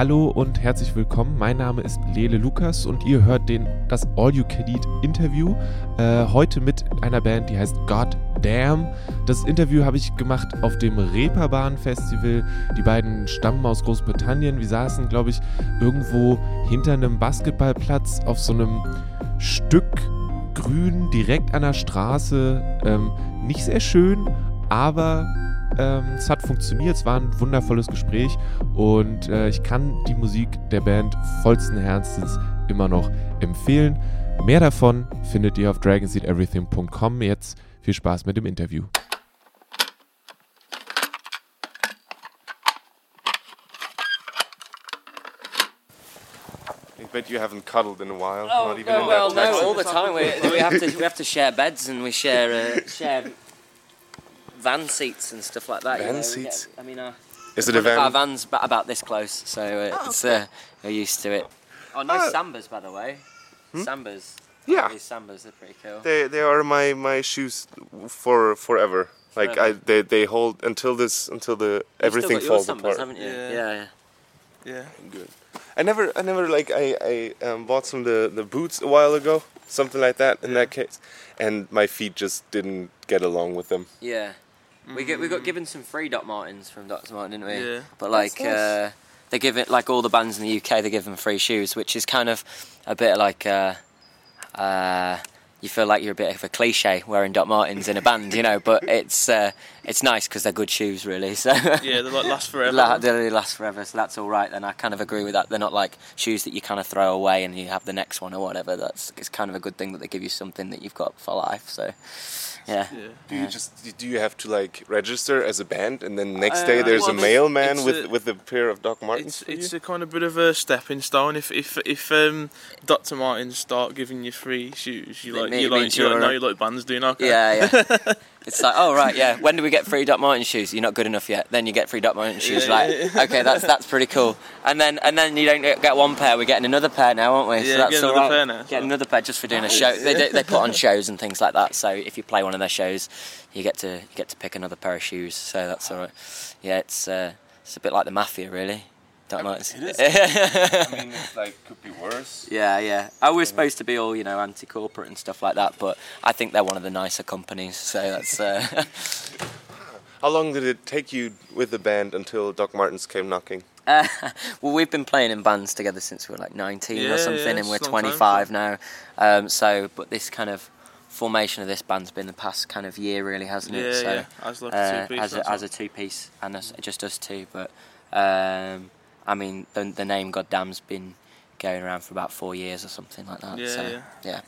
Hallo und herzlich willkommen. Mein Name ist Lele Lukas und ihr hört den, das All You Can Eat Interview. Äh, heute mit einer Band, die heißt God Damn. Das Interview habe ich gemacht auf dem Reeperbahn Festival. Die beiden stammen aus Großbritannien. Wir saßen, glaube ich, irgendwo hinter einem Basketballplatz auf so einem Stück Grün direkt an der Straße. Ähm, nicht sehr schön, aber ähm, es hat funktioniert, es war ein wundervolles Gespräch und äh, ich kann die Musik der Band vollsten Herzens immer noch empfehlen. Mehr davon findet ihr auf dragonseedeverything.com. Jetzt viel Spaß mit dem Interview. I bet you haven't cuddled in a while. Oh, not even no, in well, that no, all the time. We, we have to we have to share beds and we share uh, share van seats and stuff like that. you Van know, seats? get- I mean, our, Is it a our van's about this close, so uh, it's uh, we're used to it. Oh, nice Oh. sambas, by the way. Sambas. Yeah. These sambas are pretty cool. They they are my my shoes for forever. Like I they they hold until this until the You've everything still got your falls sambas, apart. haven't you? Yeah. Yeah, yeah. Yeah. Good. I never I never like I I um, bought some the the boots a while ago, something like that. In that case, and my feet just didn't get along with them. Yeah. We get we got given some free Doc Martens from Dr. Martens, didn't we? Yeah. But like uh, they give it like all the bands in the UK, they give them free shoes, which is kind of a bit like uh, uh, you feel like you're a bit of a cliche wearing Doc Martens in a band, you know. But it's uh, it's nice because they're good shoes, really. So Yeah, they like last forever. La- they really last forever, so that's all right. Then I kind of agree with that. They're not like shoes that you kind of throw away and you have the next one or whatever. That's it's kind of a good thing that they give you something that you've got for life. So, yeah. yeah. Do you Yeah. just do you have to like register as a band, and then next day Uh, there's well, a mailman with a- with a pair of Doc Martens It's for it's you? a kind of bit of a stepping stone. If if if um, Dr. Martens start giving you free shoes, you like you like you like you're know a- you like bands doing okay. Yeah, yeah. it's like, oh right, yeah. When do we get free Doc Martens shoes? You're not good enough yet. Then you get free Doc Martens shoes. Yeah, like, yeah, okay, that's that's pretty cool. And then and then you don't get one pair. We're getting another pair now, aren't we? Yeah, so that's get another right. pair now, Get another pair just for doing a show. They do, they put on shows and things like that. So if you play one of their shows, you get to you get to pick another pair of shoes. So that's all right. Yeah, it's uh, it's a bit like the mafia, really. Doc Martens. it is. I mean, it's like could be worse. Yeah, yeah. Oh, we're supposed to be all, you know, anti-corporate and stuff like that, but I think they're one of the nicer companies, so that's. Uh, How long did it take you with the band until Doc Martens came knocking? uh, well, we've been playing in bands together since we were like 19 Yeah, or something, yeah, and we're it's a long time, 25 now. Um, so, but this kind of formation of this band's been the past kind of year, really, hasn't yeah, it? So, yeah. As like uh, a two piece. as a, as a two-piece, and us, just us two. But um, I mean, the, the name Goddamn's been going around for about four years or something like that. Yeah, so, yeah. yeah.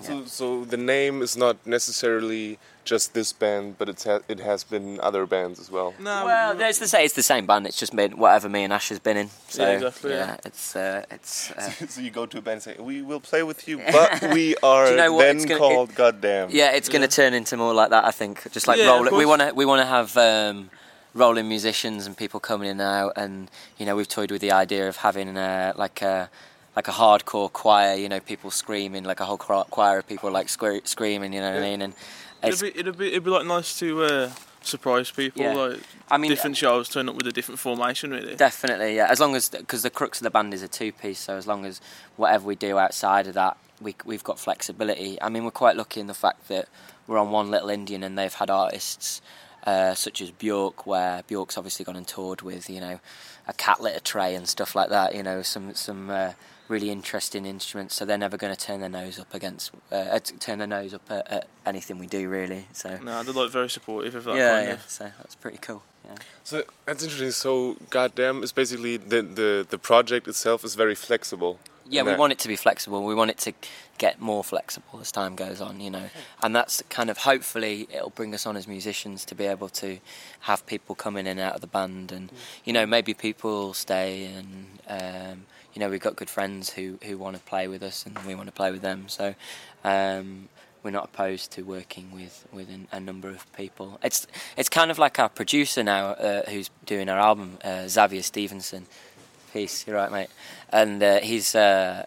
So, so the name is not necessarily just this band, but it's ha- it has been other bands as well. no, Well, no, it's the same. It's the same band. It's just been whatever me and Ash has been in. So Yeah, exactly, yeah. it's uh, it's. Uh, so you go to a band and say, "We will play with you, but we are Do you know what? then gonna- called Goddamn." yeah, it's going to turn into more like that. I think just like Yeah, roll it. We want to we want to have um, rolling musicians and people coming in and out, and you know we've toyed with the idea of having uh, like a like a hardcore choir. You know, people screaming like a whole choir of people like sque- screaming. You know what I mean? And it'd be it'd be it'd be like nice to uh, surprise people. Yeah. Like I mean, different shows turn up with a different formation, really. Definitely, yeah. As long as because the crux of the band is a two piece, so as long as whatever we do outside of that, we we've got flexibility. I mean, we're quite lucky in the fact that we're on One Little Indian, and they've had artists uh, such as Bjork, where Bjork's obviously gone and toured with you know a cat litter tray and stuff like that. You know, some some. Uh, Really interesting instruments, so they're never going to turn their nose up against, uh, uh, turn their nose up at, at anything we do, really. So No, they're like very supportive of that yeah, kind yeah. of. So that's pretty cool. Yeah. So that's interesting. So Goddamn is basically the the the project itself is very flexible. Yeah, we want it to be flexible. We want it to get more flexible as time goes on, you know. And that's kind of hopefully it'll bring us on as musicians to be able to have people come in and out of the band, and you know maybe people stay, and um, you know we've got good friends who who want to play with us, and we want to play with them. So. Um, we're not opposed to working with with an, a number of people. It's it's kind of like our producer now, uh, who's doing our album, uh, Xavier Stevenson. Peace, you're right, mate. And uh, he's uh,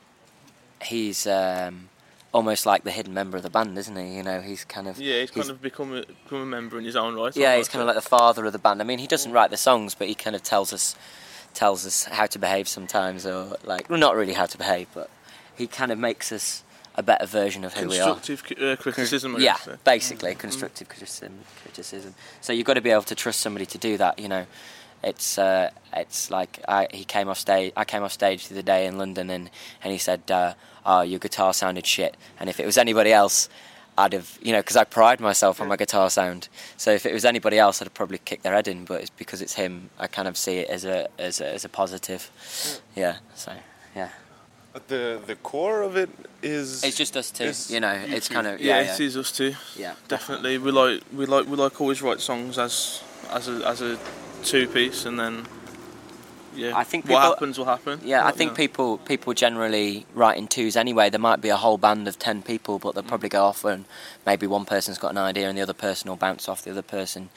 he's um, almost like the hidden member of the band, isn't he? You know, he's kind of Yeah, he's kind of become a, become a member in his own right. yeah, he's kind of like the father of the band. I mean, he doesn't write the songs, but he kind of tells us tells us how to behave sometimes, or like well, not really how to behave, but he kind of makes us a better version of who we are. Constructive uh, criticism. Yeah, basically constructive criticism. Criticism. So you've got to be able to trust somebody to do that. You know, it's uh, it's like I, he came off stage. I came off stage the other day in London, and and he said, uh, "Oh, your guitar sounded shit." And if it was anybody else. I'd have, you know, because I pride myself on my guitar sound. So if it was anybody else, I'd have probably kicked their head in. But it's because it's him. I kind of see it as a as a, as a positive. Yeah. So yeah, But the the core of it is. it's just us two. You know, you it's two. kind of Yeah, yeah, it yeah, is us too. yeah. Definitely, we like we like we like always write songs as as a as a two piece, and then yeah, I think what happens will happen. Yeah, I think know. people people generally write in twos anyway. There might be a whole band of ten people, but they'll mm. probably go off and maybe one person's got an idea and the other person will bounce off the other person.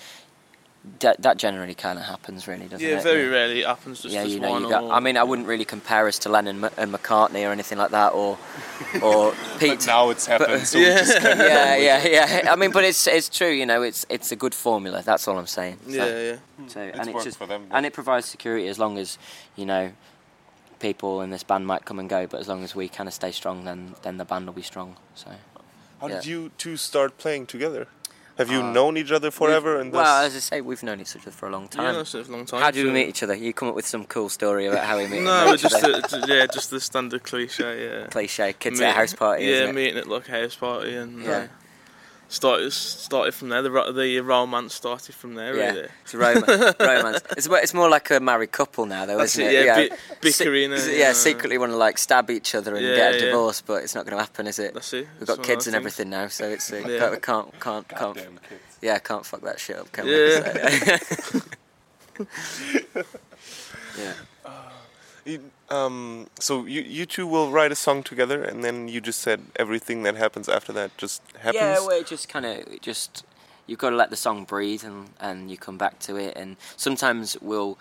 That, that generally kind of happens, really, doesn't it? Yeah, it? very rarely it happens. Just yeah, you know, one you got. or- I mean, I wouldn't really compare us to Lennon and McCartney or anything like that, or or Pete. But now it's happened, so we Yeah. just yeah, yeah, yeah. I mean, but it's it's true. You know, it's it's a good formula. That's all I'm saying. So, Yeah, yeah. So, It's and it's just for them, and it provides security as long as you know people in this band might come and go, but as long as we kind of stay strong, then then the band will be strong. So How did you two start playing together? Have you Uh, known each other forever? And well, as I say, we've known each other for a long Yeah, time. that's a long time. How did we so- meet each other? You come up with some cool story about how we met. No, each just other. a, yeah, just the standard cliche. Yeah. cliche kids Meet- at a house party. Yeah, isn't it? meeting at like a house party and Yeah. uh, started started from there. The the romance started from there. Yeah, Really. it's a romance. romance. It's, it's more like a married couple now, though, That's isn't it, it? yeah, bi- bickering Se- and, yeah, uh, secretly want to like stab each other and Yeah, get a yeah. divorce, but it's not going to happen, is it? That's it. We've got one kids and everything now, so it's uh, Yeah. can't can't can't, can't kids. yeah can't fuck that shit up, can Yeah. we? So- yeah. Um, so you you two will write a song together, and then you just said everything that happens after that just happens. Yeah, well, it just kind of just you've got to let the song breathe and and you come back to it. And sometimes we'll,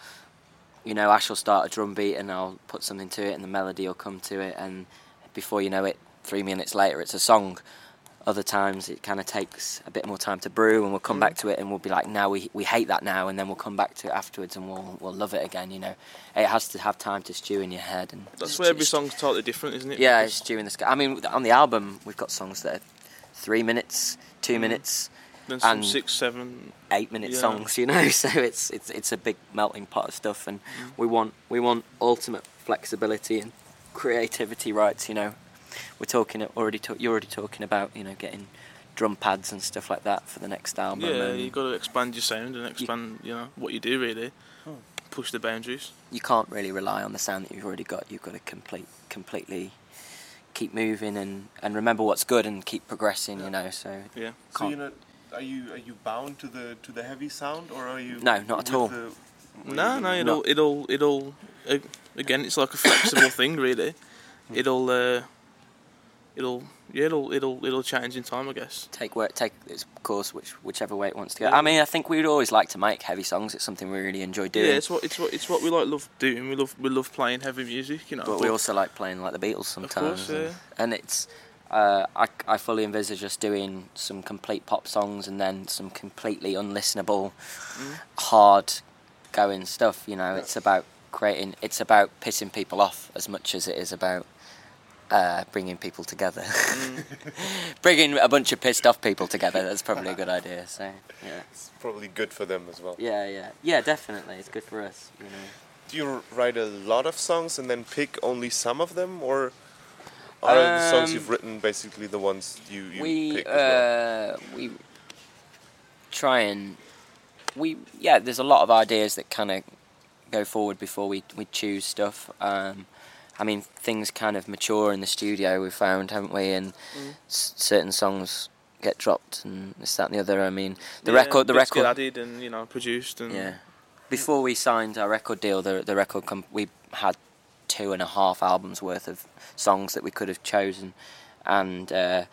you know, Ash will start a drum beat and I'll put something to it, and the melody will come to it, and before you know it, three minutes later, it's a song. Other times it kind of takes a bit more time to brew, and we'll come back mm. to it, and we'll be like, "Now we we hate that now," and then we'll come back to it afterwards, and we'll we'll love it again. You know, it has to have time to stew in your head, and That's where every song's totally different, isn't it? yeah, Because it's due in the sky. I mean, on the album, we've got songs that are three minutes, two mm. minutes, then some and- six seven eight minute Yeah. songs. You know, so it's it's it's a big melting pot of stuff, and mm. we want we want ultimate flexibility and creativity rights. You know, we're talking already. Talk, you're already talking about you know getting drum pads and stuff like that for the next album. Yeah, and you got to expand your sound and expand, you know, what you do really. Hmm. Push the boundaries. you can't really rely on the sound that you've already got. You've got to complete completely keep moving and, and remember what's good and keep progressing. You know, so Yeah. So you're not. Are you are you bound to the to the heavy sound, or are you? No, not at all. the- what No, you no, it'll, it'll, it'll. Uh, again, it's like a flexible thing, really. It'll, uh, it'll, yeah, it'll, it'll, it'll change in time, I guess. take work take its course which whichever way it wants to go. I mean, I think we'd always like to make heavy songs. It's something we really enjoy doing. Yeah, it's what, it's what, it's what we like love doing. We love, we love playing heavy music, you know. but we also like playing like the Beatles sometimes. Of course, and, yeah. and it's uh, I, I fully envisage us doing some complete pop songs and then some completely unlistenable, Mm. hard going stuff. You know, it's about creating. It's about pissing people off as much as it is about. Uh, bringing people together, Mm. bringing a bunch of pissed off people together. That's probably a good idea. So, yeah. It's probably good for them as well. Yeah, yeah, yeah. Definitely, it's good for us. You know. Do you write a lot of songs and then pick only some of them, or are the songs Um, you've written basically the ones you, you we pick well? uh, we try and we yeah. There's a lot of ideas that kind of go forward before we we choose stuff. Um, I mean, things kind of mature in the studio. We've found, haven't we? And Mm. s- certain songs get dropped and this, that, and the other. I mean, the Yeah, record, the record, added and you know produced and yeah. Before we signed our record deal, the the record comp- we had two and a half albums worth of songs that we could have chosen, and uh,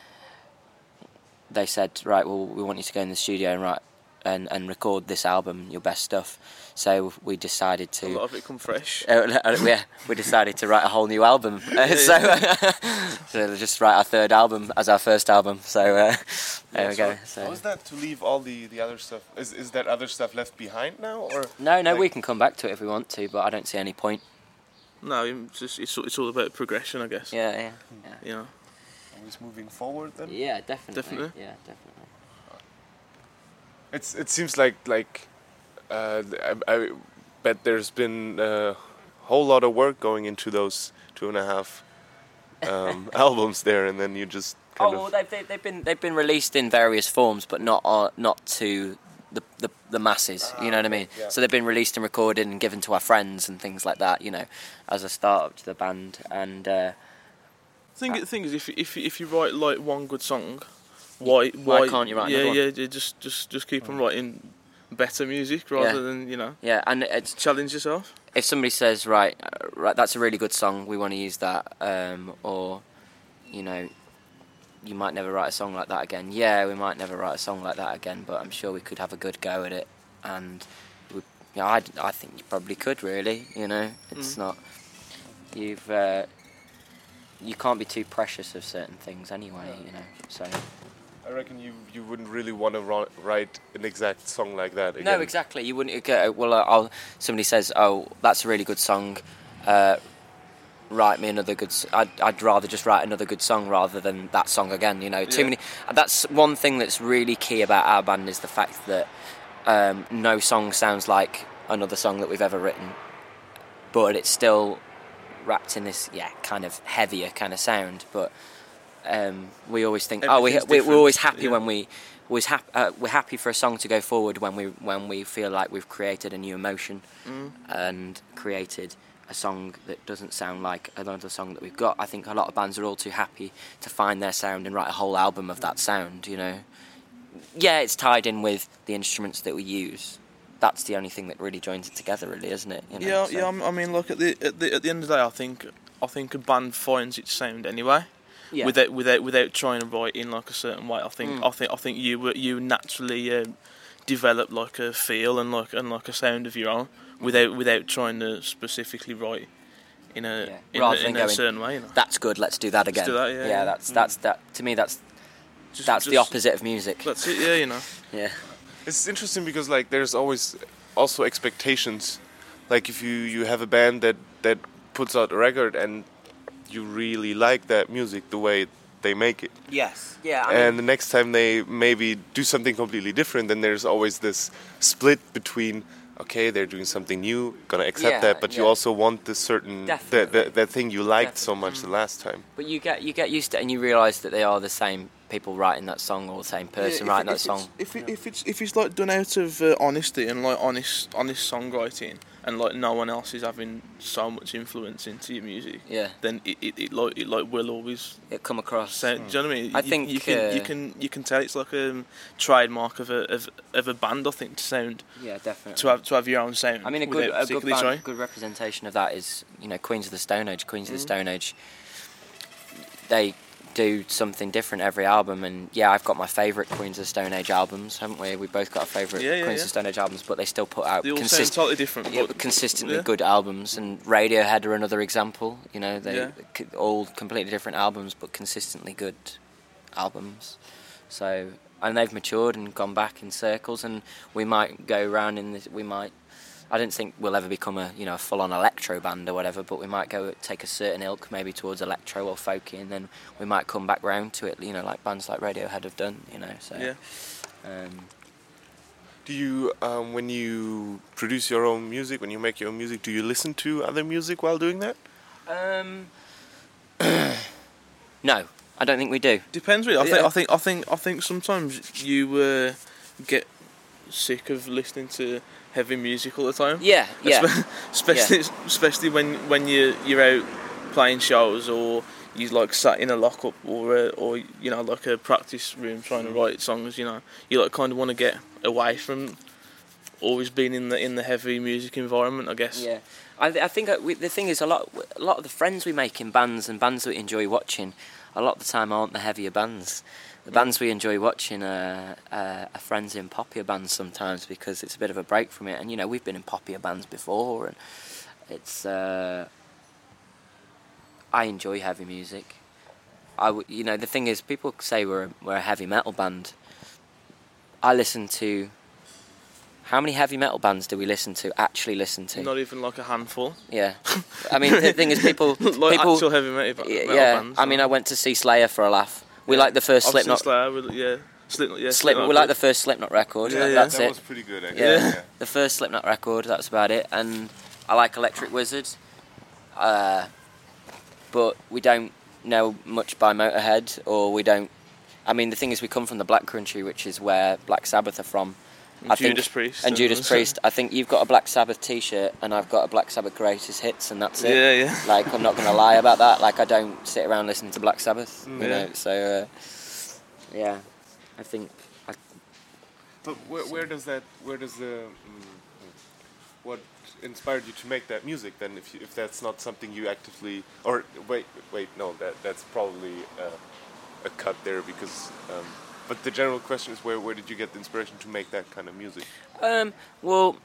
they said, right, well, we want you to go in the studio and write and, and record this album, your best stuff. So we decided to. A lot of it come fresh. Uh, yeah, we decided to write a whole new album. Uh, so, so just write our third album as our first album. So uh, there we go. How So is that to leave all the, the other stuff? Is, is that other stuff left behind now, or no, no, like- we can come back to it if we want to, but I don't see any point. No, it's just it's, it's all about progression, I guess. Yeah, yeah, yeah. You know. always moving forward? Then Yeah, definitely. Definitely. Yeah, definitely. It's it seems like like uh, I, I bet there's been a whole lot of work going into those two and a half um, albums there, and then you just kind Oh, well, they've, they, they've been they've been released in various forms, but not uh, not to the, the the masses. You know what I mean? yeah. So they've been released and recorded and given to our friends and things like that. You know, as a start up to the band. And uh, thing the thing is, if if if you write like one good song, why why, can't you write Yeah, yeah, yeah, just just just keep on writing better music rather Yeah. than you know yeah, and it's challenge yourself. if somebody says right, uh, right, that's a really good song, we want to use that, um, or you know, you might never write a song like that again. Yeah, we might never write a song like that again, but I'm sure we could have a good go at it, and we, yeah, I, I think you probably could really. You know, it's Mm. not you've uh, you can't be too precious of certain things anyway. You know, so I reckon you you wouldn't really want to write an exact song like that again. No, exactly. You wouldn't go. Well, uh, I'll, somebody says, "Oh, that's a really good song." Uh, write me another good. I'd, I'd rather just write another good song rather than that song again. You know, too Yeah. many. That's one thing that's really key about our band is the fact that um, no song sounds like another song that we've ever written, but it's still wrapped in this yeah kind of heavier kind of sound. But um, we always think, oh, we, we, we're always happy yeah. when we always hap- uh, we're happy for a song to go forward when we when we feel like we've created a new emotion Mm. and created a song that doesn't sound like another song that we've got. I think a lot of bands are all too happy to find their sound and write a whole album of that sound. You know, yeah, it's tied in with the instruments that we use. That's the only thing that really joins it together, really, isn't it? You know, yeah, so- yeah. I mean, look at the at the at the end of the day, I think I think a band finds its sound anyway. Yeah. Without without without trying to write in like a certain way, I think Mm. I think I think you you naturally um, develop like a feel and like and like a sound of your own without without trying to specifically write in a Yeah. in, Rather a, than in a going, certain way. You know? that's good. Let's do that again. do that, yeah, yeah. that's Mm. that's that. To me, that's Just- that's the opposite of music. That's it. Yeah, you know. Yeah. It's interesting because like there's always also expectations. Like if you you have a band that that puts out a record and you really like that music the way they make it, Yes. Yeah. and the next time they maybe do something completely different, then there's always this split between. Okay, they're doing something new. Gonna accept Yeah, that, but you also want the certain that, that that thing you liked so much the last time. But you get you get used to it and you realise that they are the same people writing that song or the same person Yeah, writing that song. If, it, if it's if it's like done out of uh, honesty and like honest honest songwriting and like no one else is having so much influence into your music, Yeah, then it, it, it like it like will always it come across. sound. Do you know what I mean? I You- think, you can you uh, can you can tell it's like a um, trademark of a of, of a band. I think to sound Yeah, definitely. to have to have your own sound. I mean, a good a good, band, trying. good representation of that is you know Queens of the Stone Age. Queens of the Mm. Stone Age. They do something different every album, and yeah, I've got my favourite Queens of the Stone Age albums, haven't we? We both got our favourite Yeah, yeah, Queens yeah. of the Stone Age albums, but they still put out They all sound totally different. yeah, consistently good albums, and Radiohead are another example. You know, they all completely different albums, but consistently good albums. So, and they've matured and gone back in circles, and we might go around in this. We might. I don't think we'll ever become a you know a full-on electro band or whatever, but we might go take a certain ilk maybe towards electro or folky, and then we might come back round to it. You know, like bands like Radiohead have done. You know, so. Yeah. Um, Do you, um, when you produce your own music, when you make your own music, do you listen to other music while doing that? um, no, I don't think we do. Depends really. I think I think I think I think sometimes you uh, get sick of listening to heavy music all the time. Yeah, yeah. Espe- especially especially when when you you're out playing shows or you like sat in a lockup or uh, or you know like a practice room trying Mm. to write songs. You know you like kind of want to get away from always being in the in the heavy music environment, I guess. Yeah, I, th- I think uh, we, the thing is a lot a lot of the friends we make in bands and bands that we enjoy watching, a lot of the time aren't the heavier bands. The bands we enjoy watching are, uh, are friends in poppier bands sometimes because it's a bit of a break from it. And you know we've been in poppier bands before, and it's uh, I enjoy heavy music. I w- you know the thing is people say we're a, we're a heavy metal band. I listen to. How many heavy metal bands do we listen to? Actually, listen to? Not even like a handful. Yeah, I mean the thing is, people, like people, actual heavy metal, metal yeah. bands. I mean, I went to see Slayer for a laugh. We like the 1st I've Slipknot. Slayer, with- yeah, Slipknot, yeah. Slip, we like the first Slipknot record. Yeah, yeah. That's that it. was pretty good, actually. Yeah. yeah. The first Slipknot record. That's about it. And I like Electric Wizard. Uh, but we don't know much by Motorhead, or we don't. I mean, the thing is, we come from the Black Country, which is where Black Sabbath are from. I think- Judas Priest And Judas Priest. I think you've got a Black Sabbath T-shirt, and I've got a Black Sabbath Greatest Hits, and that's it. Yeah, yeah. Like I'm not gonna lie about that. Like I don't sit around listening to Black Sabbath. You Yeah. know, so uh, yeah, I think I, But where, where does that, where does the, mm, what inspired you to make that music then? If you, if that's not something you actively, or wait, wait, no, that that's probably uh, a cut there because. Um, but the general question is where where did you get the inspiration to make that kind of music? um, well,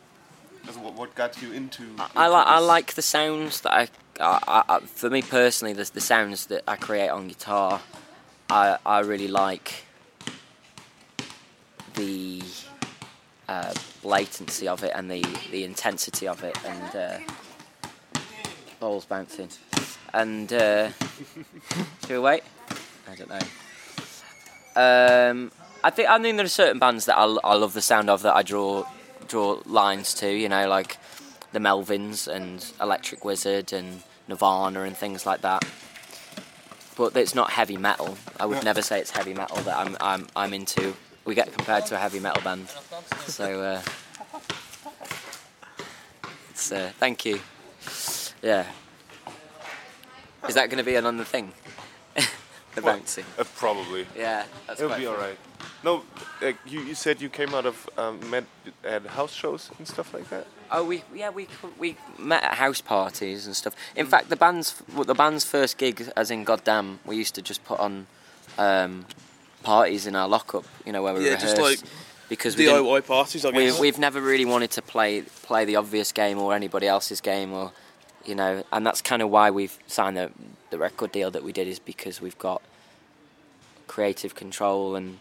what, what got you into? I into like I like the sounds that I, I, I for me personally the the sounds that I create on guitar. I I really like the uh, latency of it and the the intensity of it and uh, balls bouncing and uh, should we wait? I don't know. Um, I think I mean there are certain bands that I love the sound of that I draw draw lines to. You know, like the Melvins and Electric Wizard and Nirvana and things like that. But it's not heavy metal. I would never say it's heavy metal that I'm I'm I'm into. We get compared to a heavy metal band. So uh, uh, thank you. Yeah. Is that going to be another thing? The Well, bouncing. Uh, probably. Yeah, that's It'll quite be alright. No, uh, you, you said you came out of um, met at house shows and stuff like that. Oh, we yeah we we met at house parties and stuff. In fact, the band's the band's first gig, as in Goddamn, we used to just put on um, parties in our lockup. You know where we Yeah, rehearsed just like because we DIY parties, I guess. We, have never really wanted to play play the obvious game or anybody else's game or you know and that's kind of why we've signed the, the record deal that we did is because we've got creative control and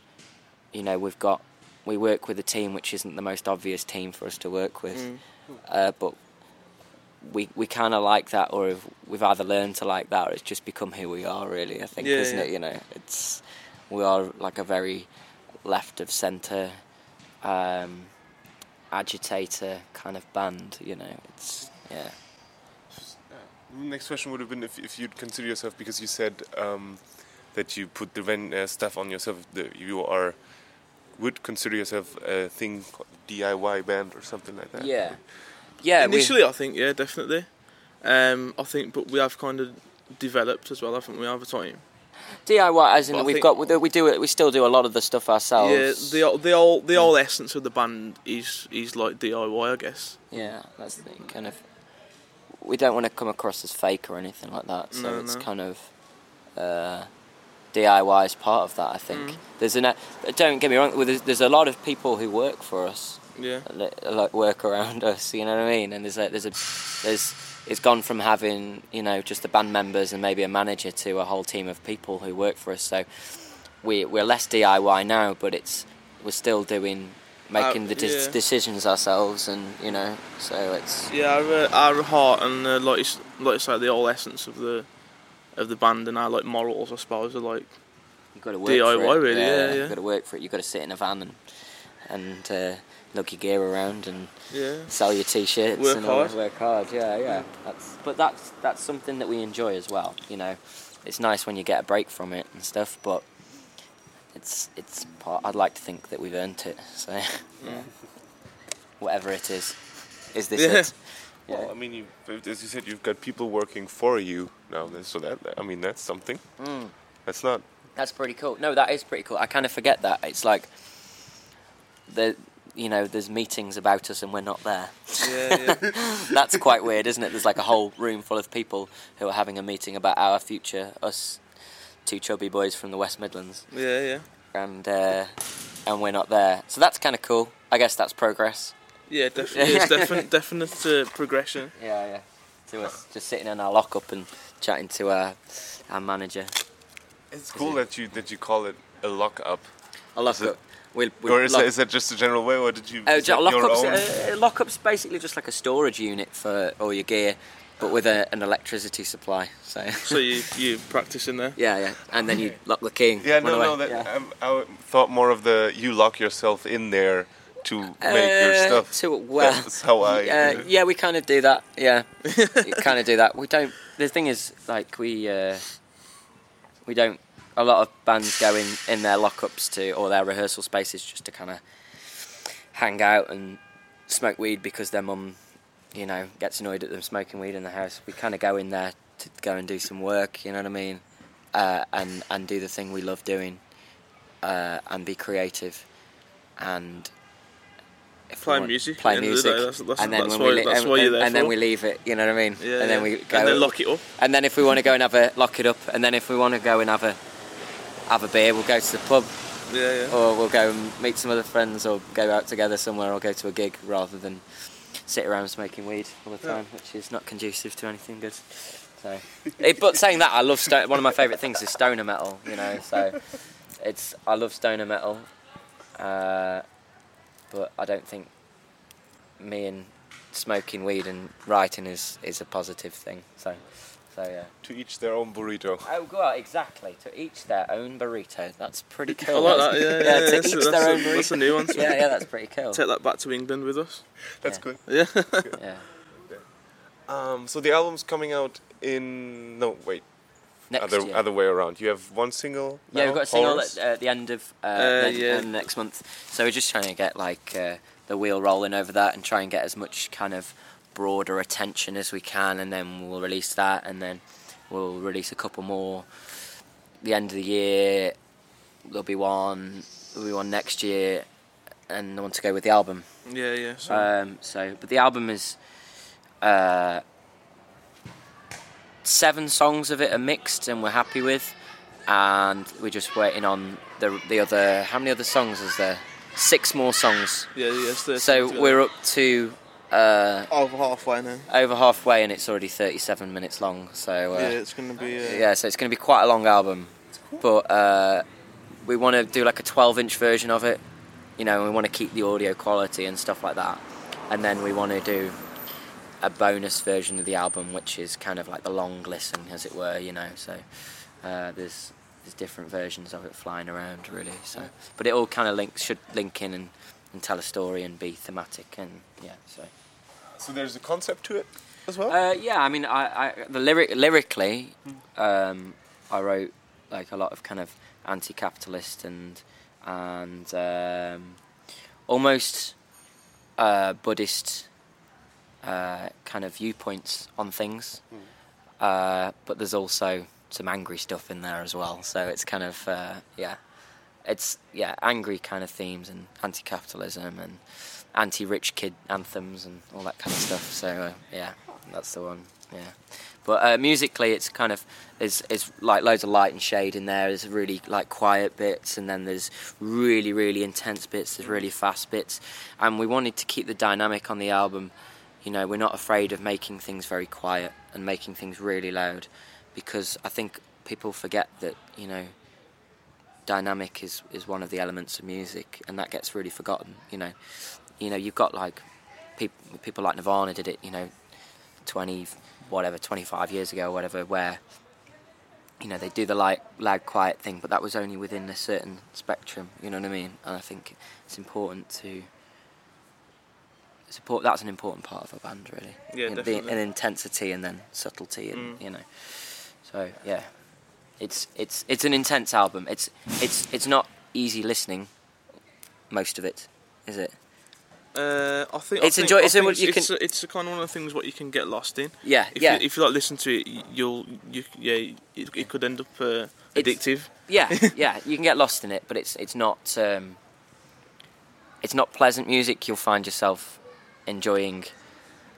you know we've got we work with a team which isn't the most obvious team for us to work with Mm. uh, but we we kind of like that or we've either learned to like that or it's just become who we are really I think Yeah, isn't yeah. it you know it's we are like a very left of center um, agitator kind of band. You know, it's yeah. Next question would have been if, if you'd consider yourself because you said um, that you put the ven- uh, stuff on yourself. That you are would consider yourself a thing DIY band or something like that. Yeah, yeah. we- Initially, I think yeah, definitely. Um, I think, but we have kind of developed as well. haven't we over time. DIY, as in But we've got we do, we it. We still do a lot of the stuff ourselves. Yeah, the the whole the whole essence of the band is is like DIY, I guess. Yeah, that's the kind of. We don't want to come across as fake or anything like that, so No, it's no. kind of uh, DIY is part of that. I think Mm. there's an. Don't get me wrong. There's, there's a lot of people who work for us, Yeah. like work around us. You know what I mean? And there's a, there's a there's it's gone from having you know just the band members and maybe a manager to a whole team of people who work for us. So we we're less DIY now, but it's we're still doing making the de- yeah. decisions ourselves, and you know, so it's Yeah, our, uh, our heart and uh, like you, s- like you say, the whole essence of the of the band and our like morals, I suppose, are like you've got to work DIY really, yeah, yeah. You've got to work for it. You've got to sit in a van and and uh, lug your gear around and yeah. sell your t-shirts Work and hard. work hard. Yeah, yeah. That's but that's that's something that we enjoy as well. You know, it's nice when you get a break from it and stuff, but it's it's part. I'd like to think that we've earned it. So yeah, whatever it is, is this Yeah. it? Well, I mean, you, as you said, you've got people working for you now. So that I mean, that's something. Mm. That's not. That's pretty cool. No, that is pretty cool. I kind of forget that. It's like the you know, there's meetings about us and we're not there. Yeah, yeah. That's quite weird, isn't it? There's like a whole room full of people who are having a meeting about our future, us two chubby boys from the West Midlands, yeah, yeah. and uh, and we're not there. So that's kind of cool. I guess that's progress. Yeah, definitely. It's definite, definite uh, progression. Yeah, yeah. To us, just sitting in our lockup and chatting to our our manager. It's cool that you that you call it a lock up. A lockup. We'll, we'll Or is lock- that, is that just a general way, or did you? Oh, is ja- your lockup's, own? uh, lockup's basically just like a storage unit for all your gear, but with a, an electricity supply. So So you you practice in there. yeah, yeah, and then you lock the key. yeah, no, away. no. That, Yeah. um, I thought more of the you lock yourself in there to make your Uh, stuff. To, well, That's how I. uh, yeah, we kind of do that. Yeah, kind of do that. We don't. The thing is, like we uh, we don't. A lot of bands go in in their lockups to or their rehearsal spaces just to kind of hang out and smoke weed because their mum, you know, gets annoyed at them smoking weed in the house. We kind of go in there to go and do some work. You know what I mean? Uh, and and do the thing we love doing, uh, and be creative, and if Play music. play at the end of the music, day. That's, that's, and then when why, we li- and, you're and- there and then we leave it. You know what I mean? Yeah, and then we go and then lock it up. and then if we want to go and have a lock it up, and then if we want to go and have a have a beer, we'll go to the pub, Yeah, yeah. or we'll go and meet some other friends, or go out together somewhere, or go to a gig rather than sit around smoking weed all the Yeah. time, which is not conducive to anything good. So, it, but saying that, I love sto- one of my favourite things is stoner metal. You know, so it's I love stoner metal, uh, but I don't think me and smoking weed and writing is is a positive thing. So, so yeah. To each their own burrito. Oh, God, exactly. To each their own burrito. That's pretty cool. I cool. like that. Yeah, yeah. Yeah, to that's, each that's, their a, own that's a new one. yeah, yeah, that's pretty cool. Take that back to England with us. That's Yeah. good. Yeah. Yeah. Um, so the album's coming out in no wait Next other year. other way around. You have one single. yeah, we've got a single at uh, the end of uh, Uh, ne- yeah. uh, next month. So we're just trying to get like uh, the wheel rolling over that and try and get as much kind of broader attention as we can, and then we'll release that, and then we'll release a couple more. The end of the year, there'll be one. There'll be one next year, and the one to go with the album. Yeah, yeah. So, Um, so, but the album is uh, seven songs of it are mixed, and we're happy with, and we're just waiting on the the other. How many other songs is there? Six more songs. yeah, yeah. So we're up to uh, over halfway now. over halfway, and it's already thirty-seven minutes long. So uh, yeah, it's gonna be. Uh, yeah, so it's going to be quite a long album, but uh, we want to do like a 12-inch version of it. You know, we want to keep the audio quality and stuff like that, and then we want to do a bonus version of the album, which is kind of like the long listen, as it were. You know, so uh, there's there's different versions of it flying around, really. So, but it all kind of links should link in and, and tell a story and be thematic and yeah. So. So there's a concept to it as well. Uh, yeah, I mean, I, I the lyric lyrically, um, I wrote like a lot of kind of anti-capitalist and and um, almost uh, Buddhist uh, kind of viewpoints on things, uh, but there's also some angry stuff in there as well. So it's kind of uh, yeah, it's yeah angry kind of themes and anti-capitalism and anti-rich kid anthems and all that kind of stuff. So uh, yeah, that's the one. Yeah, but uh, musically, it's kind of there's it's like loads of light and shade in there. There's really like quiet bits, and then there's really really intense bits. There's really fast bits, and we wanted to keep the dynamic on the album. You know, we're not afraid of making things very quiet and making things really loud, because I think people forget that you know dynamic is, is one of the elements of music, and that gets really forgotten. You know, you know, you've got like people people like Nirvana did it. You know, twenty whatever, twenty five years ago, or whatever, where you know they do the like loud quiet thing, but that was only within a certain spectrum. You know what I mean? And I think it's important to. Support, that's an important part of a band, really. Yeah, In- definitely. The, and intensity and then subtlety, and Mm. you know. So yeah, it's it's it's an intense album. It's it's it's not easy listening. Most of it, is it? Uh, I think It's I think, enjoy- I think you it's, can- a, it's a kind of one of the things what you can get lost in. Yeah, If yeah, you, if you like listen to it, you'll you yeah it, it could end up uh, addictive. yeah, yeah. You can get lost in it, but it's it's not. Um, it's not pleasant music, you'll find yourself enjoying.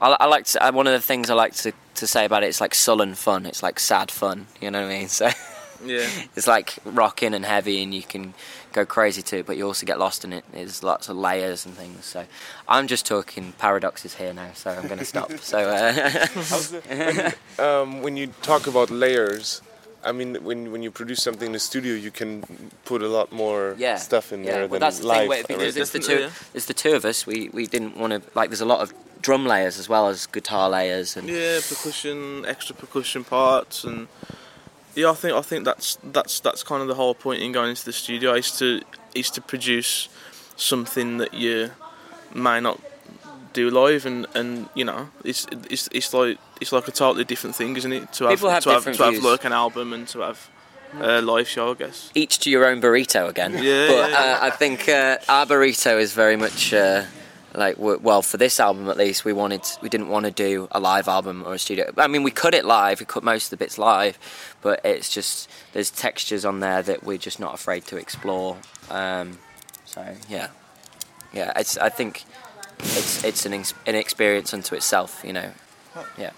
I, I like to, uh, one of the things I like to, to say about it. It's like sullen fun. It's like sad fun. You know what I mean? So Yeah. it's like rocking and heavy, and you can go crazy to it, but you also get lost in it. There's lots of layers and things. So I'm just talking paradoxes here now. So I'm going to stop. So uh, the, when, um, when you talk about layers, I mean, when when you produce something in the studio, you can put a lot more yeah, stuff in yeah. there well, than that's the live. thing where- because it's the Definitely, two. It's the two of us. We we didn't want to like. There's a lot of drum layers as well as guitar layers and Yeah, percussion, extra percussion parts, and yeah, I think I think that's that's that's kind of the whole point in going into the studio is to is to produce something that you may not do live, and, and you know, it's it's it's like it's like a totally different thing, isn't it? To have have to have, to have like an album and to have a live show, I guess. each to your own burrito again. Yeah, but yeah, yeah. Uh, I think uh, our burrito is very much uh, like well for this album at least we wanted we didn't want to do a live album or a studio. I mean we cut it live, we cut most of the bits live, but it's just there's textures on there that we're just not afraid to explore. Um, so yeah, yeah, it's I think it's it's an ex- an experience unto itself, you know. Yeah.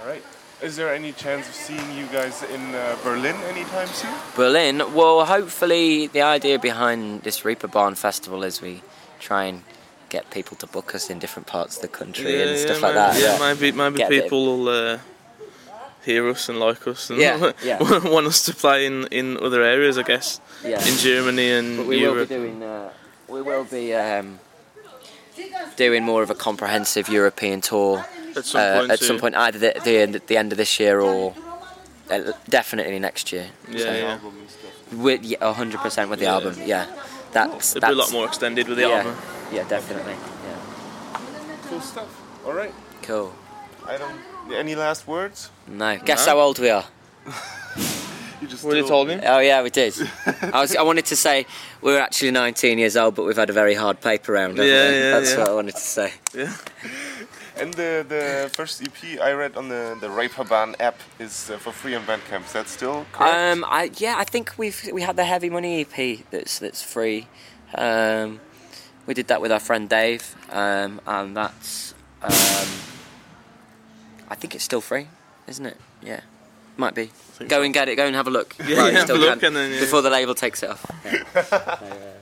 All right. Is there any chance of seeing you guys in uh, Berlin anytime soon? Berlin. Well, hopefully, the idea behind this Reeperbahn Festival is we try and get people to book us in different parts of the country and stuff like maybe, that. Yeah, maybe maybe Get people will uh, hear us and like us and Yeah, yeah. want us to play in, in other areas, I guess, yeah. in Germany and But we Europe. will be doing. Uh, we will be um, doing more of a comprehensive European tour at some uh, point. at some point, either the, the end- the end of this year or uh, definitely next year. Yeah, yeah. With yeah, hundred percent with the Yeah. album. Yeah, that's It'll be a lot more extended with the yeah, album. yeah, definitely. Yeah, Cool stuff. All right. cool. I don't. Any last words? No, guess No? how old we are. You just What you told me? Oh yeah, we did. I was. I wanted to say we are actually 19 years old, but we've had a very hard paper round. haven't Yeah, we? yeah, That's yeah. what I wanted to say. Yeah. And the the first EP I read on the the Reeperbahn app is uh, for free on Bandcamp. Is that still correct? Um, I yeah, I think we've we had the Heavy Money EP that's that's free. Um, we did that with our friend Dave, um, and that's um, I think it's still free, isn't it? Yeah, might be. Go so. and get it. Go and have a look. Yeah, While you yeah, have a look and then, yeah. before the label takes it off.